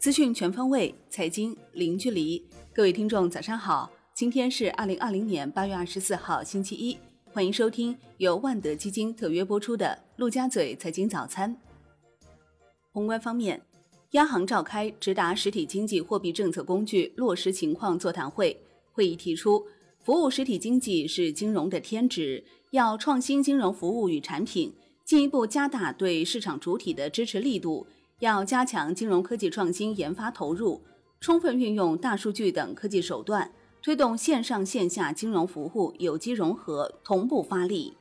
资讯全方位，财经零距离。各位听众，早上好！今天是二零二零年八月二十四号，星期一。欢迎收听由万德基金特约播出的《陆家嘴财经早餐》。宏观方面，央行召开直达实体经济货币政策工具落实情况座谈会，会议提出，服务实体经济是金融的天职，要创新金融服务与产品，进一步加大对市场主体的支持力度。要加强金融科技创新研发投入，充分运用大数据等科技手段，推动线上线下金融服务有机融合、同步发力。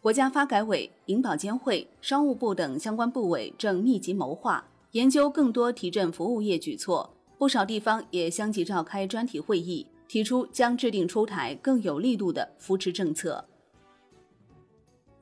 国家发改委、银保监会、商务部等相关部委正密集谋划研究更多提振服务业举措，不少地方也相继召开专题会议，提出将制定出台更有力度的扶持政策。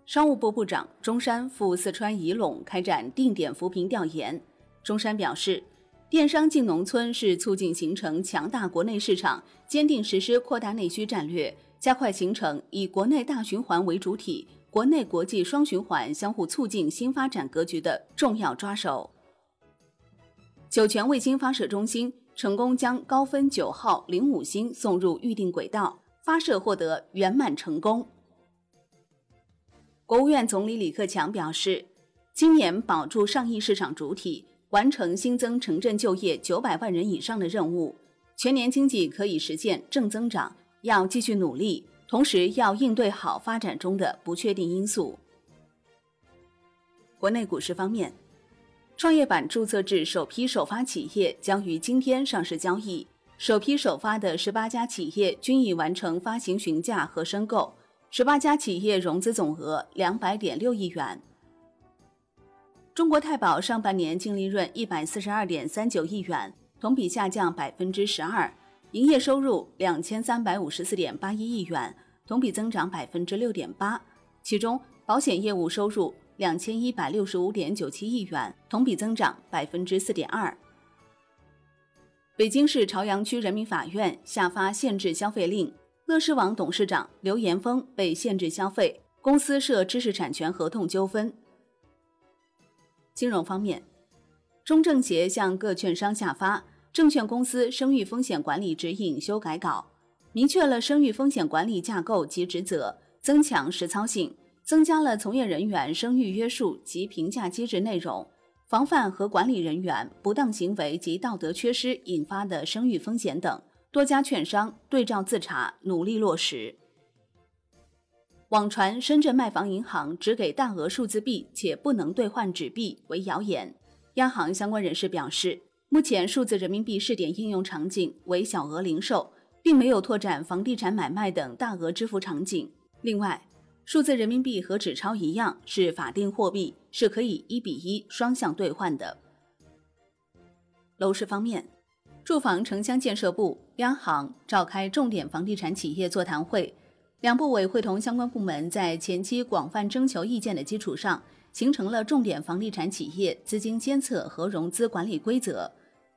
商务部部长钟山赴四川仪陇开展定点扶贫调研。钟山表示，电商进农村是促进形成强大国内市场、坚定实施扩大内需战略、加快形成以国内大循环为主体、国内国际双循环相互促进新发展格局的重要抓手。酒泉卫星发射中心成功将高分九号零五星送入预定轨道，发射获得圆满成功。国务院总理李克强表示，今年保住上亿市场主体，完成新增城镇就业九百万人以上的任务，全年经济可以实现正增长，要继续努力，同时要应对好发展中的不确定因素。国内股市方面，创业板注册制首批首发企业将于今天上市交易，首批首发的十八家企业均已完成发行询价和申购。十八家企业融资总额两百点六亿元。中国太保上半年净利润一百四十二点三九亿元，同比下降百分之十二；营业收入两千三百五十四点八一亿元，同比增长百分之六点八。其中，保险业务收入两千一百六十五点九七亿元，同比增长百分之四点二。北京市朝阳区人民法院下发限制消费令。乐视网董事长刘延峰被限制消费，公司涉知识产权合同纠纷。金融方面，中证协向各券商下发《证券公司声誉风险管理指引》修改稿，明确了声誉风险管理架构及职责，增强实操性，增加了从业人员声誉约束及评价机制内容，防范和管理人员不当行为及道德缺失引发的声誉风险等。多家券商对照自查，努力落实。网传深圳卖房银行只给大额数字币且不能兑换纸币为谣言。央行相关人士表示，目前数字人民币试点应用场景为小额零售，并没有拓展房地产买卖等大额支付场景。另外，数字人民币和纸钞一样是法定货币，是可以一比一双向兑换的。楼市方面。住房城乡建设部、央行召开重点房地产企业座谈会，两部委会同相关部门在前期广泛征求意见的基础上，形成了重点房地产企业资金监测和融资管理规则。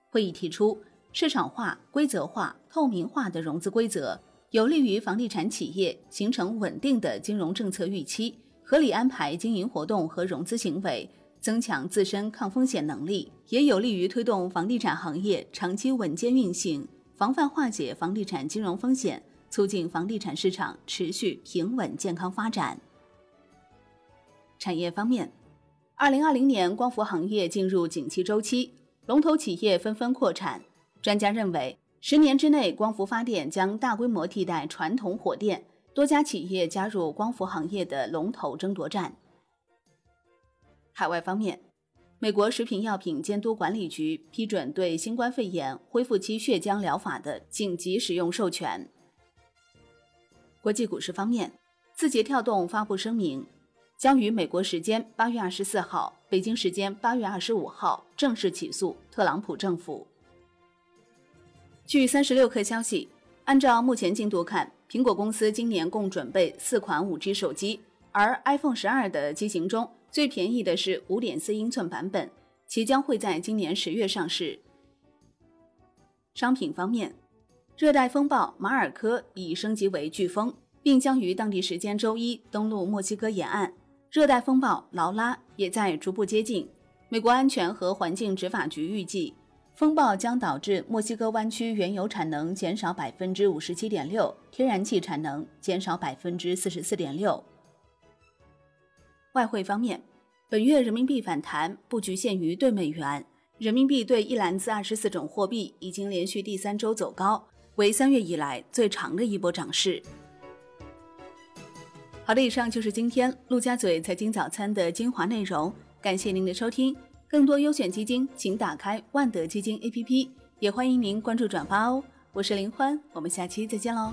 会议提出，市场化、规则化、透明化的融资规则，有利于房地产企业形成稳定的金融政策预期，合理安排经营活动和融资行为。增强自身抗风险能力，也有利于推动房地产行业长期稳健运行，防范化解房地产金融风险，促进房地产市场持续平稳健康发展。产业方面，二零二零年光伏行业进入景气周期，龙头企业纷纷扩产。专家认为，十年之内，光伏发电将大规模替代传统火电，多家企业加入光伏行业的龙头争夺战。海外方面，美国食品药品监督管理局批准对新冠肺炎恢复期血浆疗法的紧急使用授权。国际股市方面，字节跳动发布声明，将于美国时间八月二十四号、北京时间八月二十五号正式起诉特朗普政府。据三十六氪消息，按照目前进度看，苹果公司今年共准备四款五 G 手机，而 iPhone 十二的机型中。最便宜的是五点四英寸版本，其将会在今年十月上市。商品方面，热带风暴马尔科已升级为飓风，并将于当地时间周一登陆墨西哥沿岸。热带风暴劳拉也在逐步接近。美国安全和环境执法局预计，风暴将导致墨西哥湾区原油产能减少百分之五十七点六，天然气产能减少百分之四十四点六。外汇方面，本月人民币反弹不局限于对美元，人民币对一篮子二十四种货币已经连续第三周走高，为三月以来最长的一波涨势。好的，以上就是今天陆家嘴财经早餐的精华内容，感谢您的收听。更多优选基金，请打开万德基金 APP，也欢迎您关注转发哦。我是林欢，我们下期再见喽。